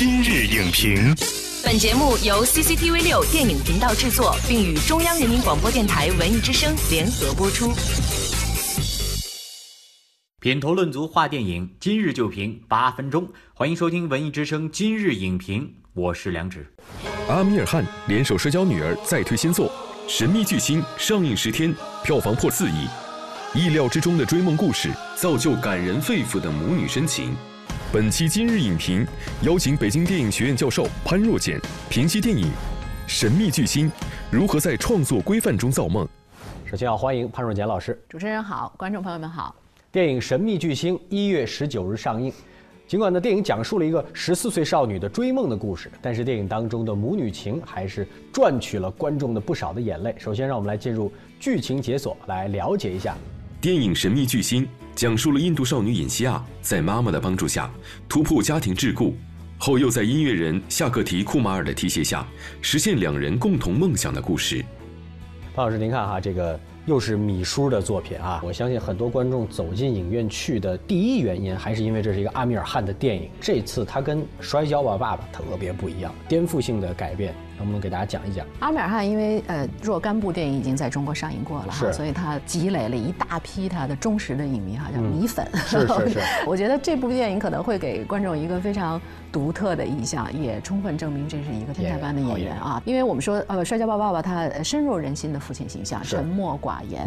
今日影评，本节目由 CCTV 六电影频道制作，并与中央人民广播电台文艺之声联合播出。品头论足话电影，今日就评八分钟。欢迎收听文艺之声今日影评，我是梁植。阿米尔汗联手摔跤女儿再推新作《神秘巨星》，上映十天，票房破四亿。意料之中的追梦故事，造就感人肺腑的母女深情。本期今日影评邀请北京电影学院教授潘若简评析电影《神秘巨星》，如何在创作规范中造梦。首先要欢迎潘若简老师。主持人好，观众朋友们好。电影《神秘巨星》一月十九日上映。尽管呢，电影讲述了一个十四岁少女的追梦的故事，但是电影当中的母女情还是赚取了观众的不少的眼泪。首先，让我们来进入剧情解锁，来了解一下。电影《神秘巨星》讲述了印度少女尹西亚在妈妈的帮助下突破家庭桎梏，后又在音乐人夏克提库马尔的提携下实现两人共同梦想的故事。潘老师，您看哈，这个又是米叔的作品啊！我相信很多观众走进影院去的第一原因，还是因为这是一个阿米尔汗的电影。这次他跟《摔跤吧，爸爸》特别不一样，颠覆性的改变。能不能给大家讲一讲？阿米尔汗因为呃若干部电影已经在中国上映过了，哈，所以他积累了一大批他的忠实的影迷哈，叫米粉。是是是。我觉得这部电影可能会给观众一个非常独特的印象，也充分证明这是一个天才般的演员啊。因为我们说呃《摔跤吧，爸爸》他深入人心的父亲形象，沉默寡言。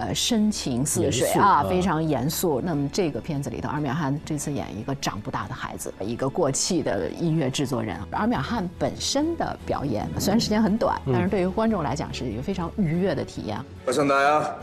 呃，深情似水啊，非常严肃。那么这个片子里头，阿米尔汗这次演一个长不大的孩子，一个过气的音乐制作人。阿米尔汗本身的表演虽然时间很短，但是对于观众来讲是一个非常愉悦的体验。我想大家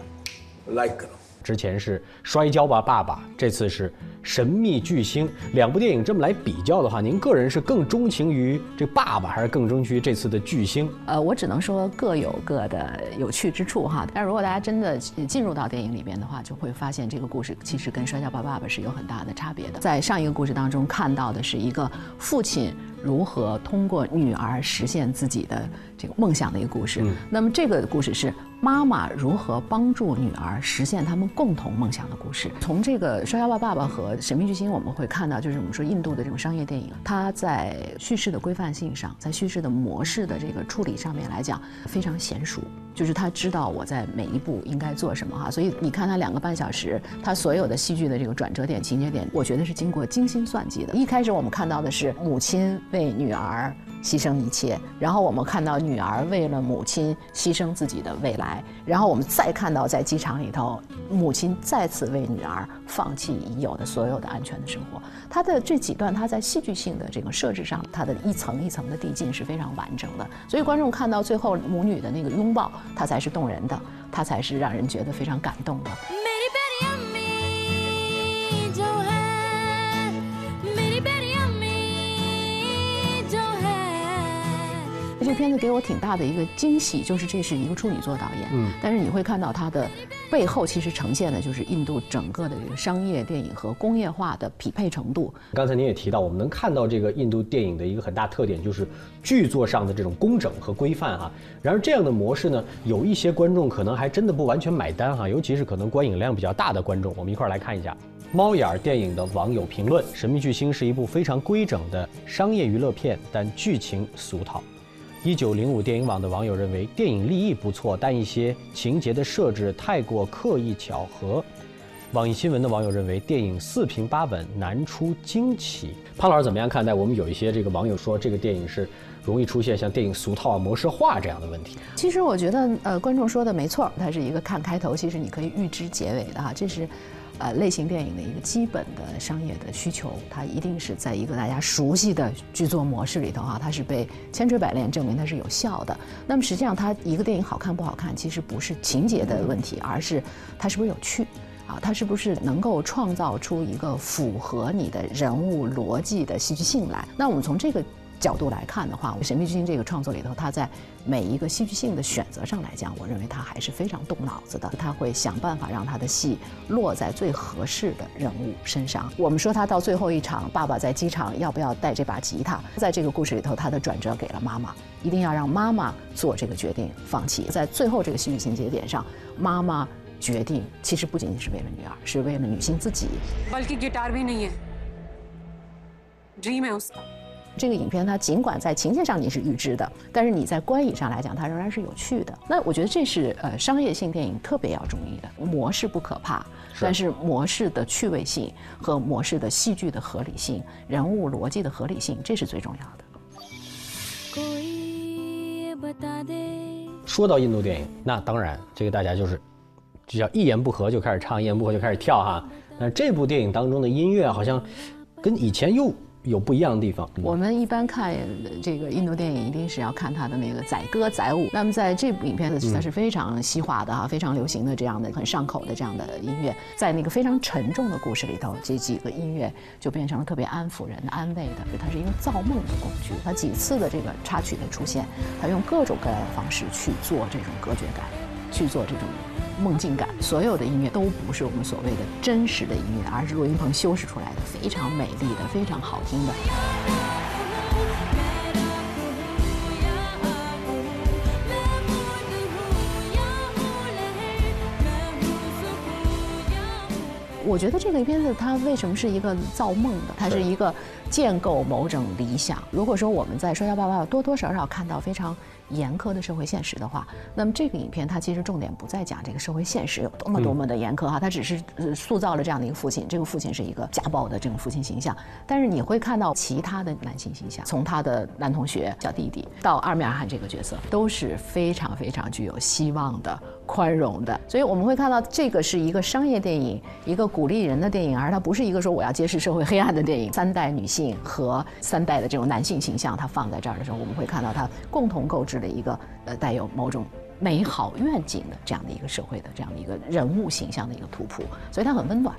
，like。之前是《摔跤吧，爸爸》，这次是《神秘巨星》。两部电影这么来比较的话，您个人是更钟情于这爸爸，还是更钟情于这次的巨星？呃，我只能说各有各的有趣之处哈。但如果大家真的进入到电影里边的话，就会发现这个故事其实跟《摔跤吧，爸爸》是有很大的差别的。在上一个故事当中看到的是一个父亲。如何通过女儿实现自己的这个梦想的一个故事？那么这个故事是妈妈如何帮助女儿实现他们共同梦想的故事。从这个《摔跤吧，爸爸》和《神秘巨星》，我们会看到，就是我们说印度的这种商业电影，它在叙事的规范性上，在叙事的模式的这个处理上面来讲，非常娴熟。就是他知道我在每一步应该做什么哈，所以你看他两个半小时，他所有的戏剧的这个转折点、情节点，我觉得是经过精心算计的。一开始我们看到的是母亲为女儿。牺牲一切，然后我们看到女儿为了母亲牺牲自己的未来，然后我们再看到在机场里头，母亲再次为女儿放弃已有的所有的安全的生活。他的这几段，他在戏剧性的这个设置上，它的一层一层的递进是非常完整的。所以观众看到最后母女的那个拥抱，它才是动人的，它才是让人觉得非常感动的。这片子给我挺大的一个惊喜，就是这是一个处女座导演，嗯，但是你会看到它的背后其实呈现的就是印度整个的这个商业电影和工业化的匹配程度。刚才您也提到，我们能看到这个印度电影的一个很大特点就是剧作上的这种工整和规范哈。然而这样的模式呢，有一些观众可能还真的不完全买单哈，尤其是可能观影量比较大的观众。我们一块儿来看一下猫眼儿电影的网友评论：《神秘巨星》是一部非常规整的商业娱乐片，但剧情俗套。一九零五电影网的网友认为电影立意不错，但一些情节的设置太过刻意巧合。网易新闻的网友认为电影四平八稳，难出惊奇。潘老师怎么样看待？我们有一些这个网友说这个电影是容易出现像电影俗套、模式化这样的问题。其实我觉得，呃，观众说的没错，它是一个看开头，其实你可以预知结尾的哈，这是。呃，类型电影的一个基本的商业的需求，它一定是在一个大家熟悉的剧作模式里头哈，它是被千锤百炼证明它是有效的。那么实际上，它一个电影好看不好看，其实不是情节的问题，而是它是不是有趣，啊，它是不是能够创造出一个符合你的人物逻辑的戏剧性来。那我们从这个。角度来看的话，《神秘巨星》这个创作里头，他在每一个戏剧性的选择上来讲，我认为他还是非常动脑子的。他会想办法让他的戏落在最合适的人物身上。我们说他到最后一场，爸爸在机场要不要带这把吉他？在这个故事里头，他的转折给了妈妈，一定要让妈妈做这个决定，放弃。在最后这个戏剧情节点上，妈妈决定其实不仅仅是为了女儿，是为了女性自己。这个影片它尽管在情节上你是预知的，但是你在观影上来讲，它仍然是有趣的。那我觉得这是呃商业性电影特别要注意的。模式不可怕，但是模式的趣味性和模式的戏剧的合理性、人物逻辑的合理性，这是最重要的。说到印度电影，那当然这个大家就是，就叫一言不合就开始唱，一言不合就开始跳哈。那这部电影当中的音乐好像跟以前又有不一样的地方。我们一般看这个印度电影，一定是要看它的那个载歌载舞。那么在这部影片呢，它是非常西化的哈，非常流行的这样的很上口的这样的音乐，在那个非常沉重的故事里头，这几个音乐就变成了特别安抚人的、安慰的。它是一个造梦的工具。它几次的这个插曲的出现，它用各种各样的方式去做这种隔绝感，去做这种。梦境感，所有的音乐都不是我们所谓的真实的音乐，而是录音棚修饰出来的，非常美丽的，非常好听的。我觉得这个片子它为什么是一个造梦的？它是一个建构某种理想。如果说我们在《摔跤吧爸爸》多多少少看到非常严苛的社会现实的话，那么这个影片它其实重点不在讲这个社会现实有多么多么的严苛哈，它只是塑造了这样的一个父亲。这个父亲是一个家暴的这种父亲形象，但是你会看到其他的男性形象，从他的男同学、小弟弟到阿米尔汗这个角色，都是非常非常具有希望的、宽容的。所以我们会看到这个是一个商业电影，一个。鼓励人的电影，而它不是一个说我要揭示社会黑暗的电影。三代女性和三代的这种男性形象，它放在这儿的时候，我们会看到它共同构置了一个呃带有某种美好愿景的这样的一个社会的这样的一个人物形象的一个图谱，所以它很温暖。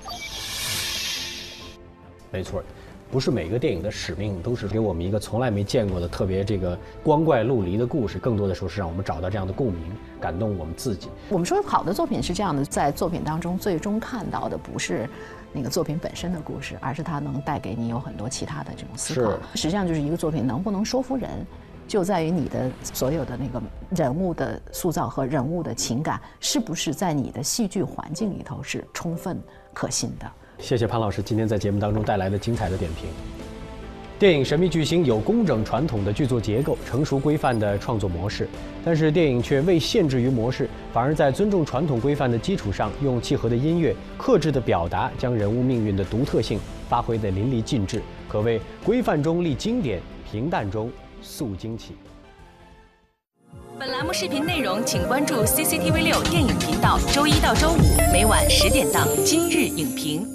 没错。不是每个电影的使命都是给我们一个从来没见过的特别这个光怪陆离的故事，更多的时候是让我们找到这样的共鸣，感动我们自己。我们说好的作品是这样的，在作品当中最终看到的不是那个作品本身的故事，而是它能带给你有很多其他的这种思考。实际上就是一个作品能不能说服人，就在于你的所有的那个人物的塑造和人物的情感是不是在你的戏剧环境里头是充分可信的。谢谢潘老师今天在节目当中带来的精彩的点评。电影《神秘巨星》有工整传统的剧作结构、成熟规范的创作模式，但是电影却未限制于模式，反而在尊重传统规范的基础上，用契合的音乐、克制的表达，将人物命运的独特性发挥得淋漓尽致，可谓规范中立经典，平淡中塑惊奇。本栏目视频内容，请关注 CCTV 六电影频道，周一到周五每晚十点档《今日影评》。